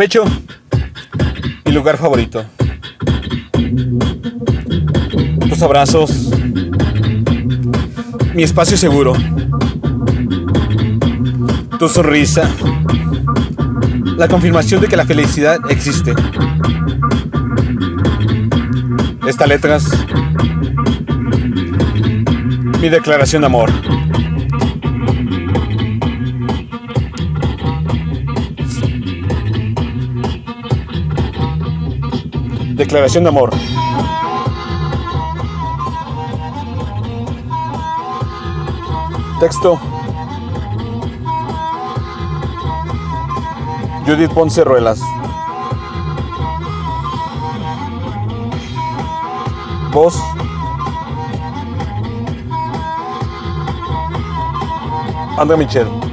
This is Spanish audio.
pecho, mi lugar favorito. Tus abrazos, mi espacio seguro. Tu sonrisa, la confirmación de que la felicidad existe. Estas letras, mi declaración de amor. Declaración de amor. Texto. Judith Ponce Ruelas. Voz. André Michel.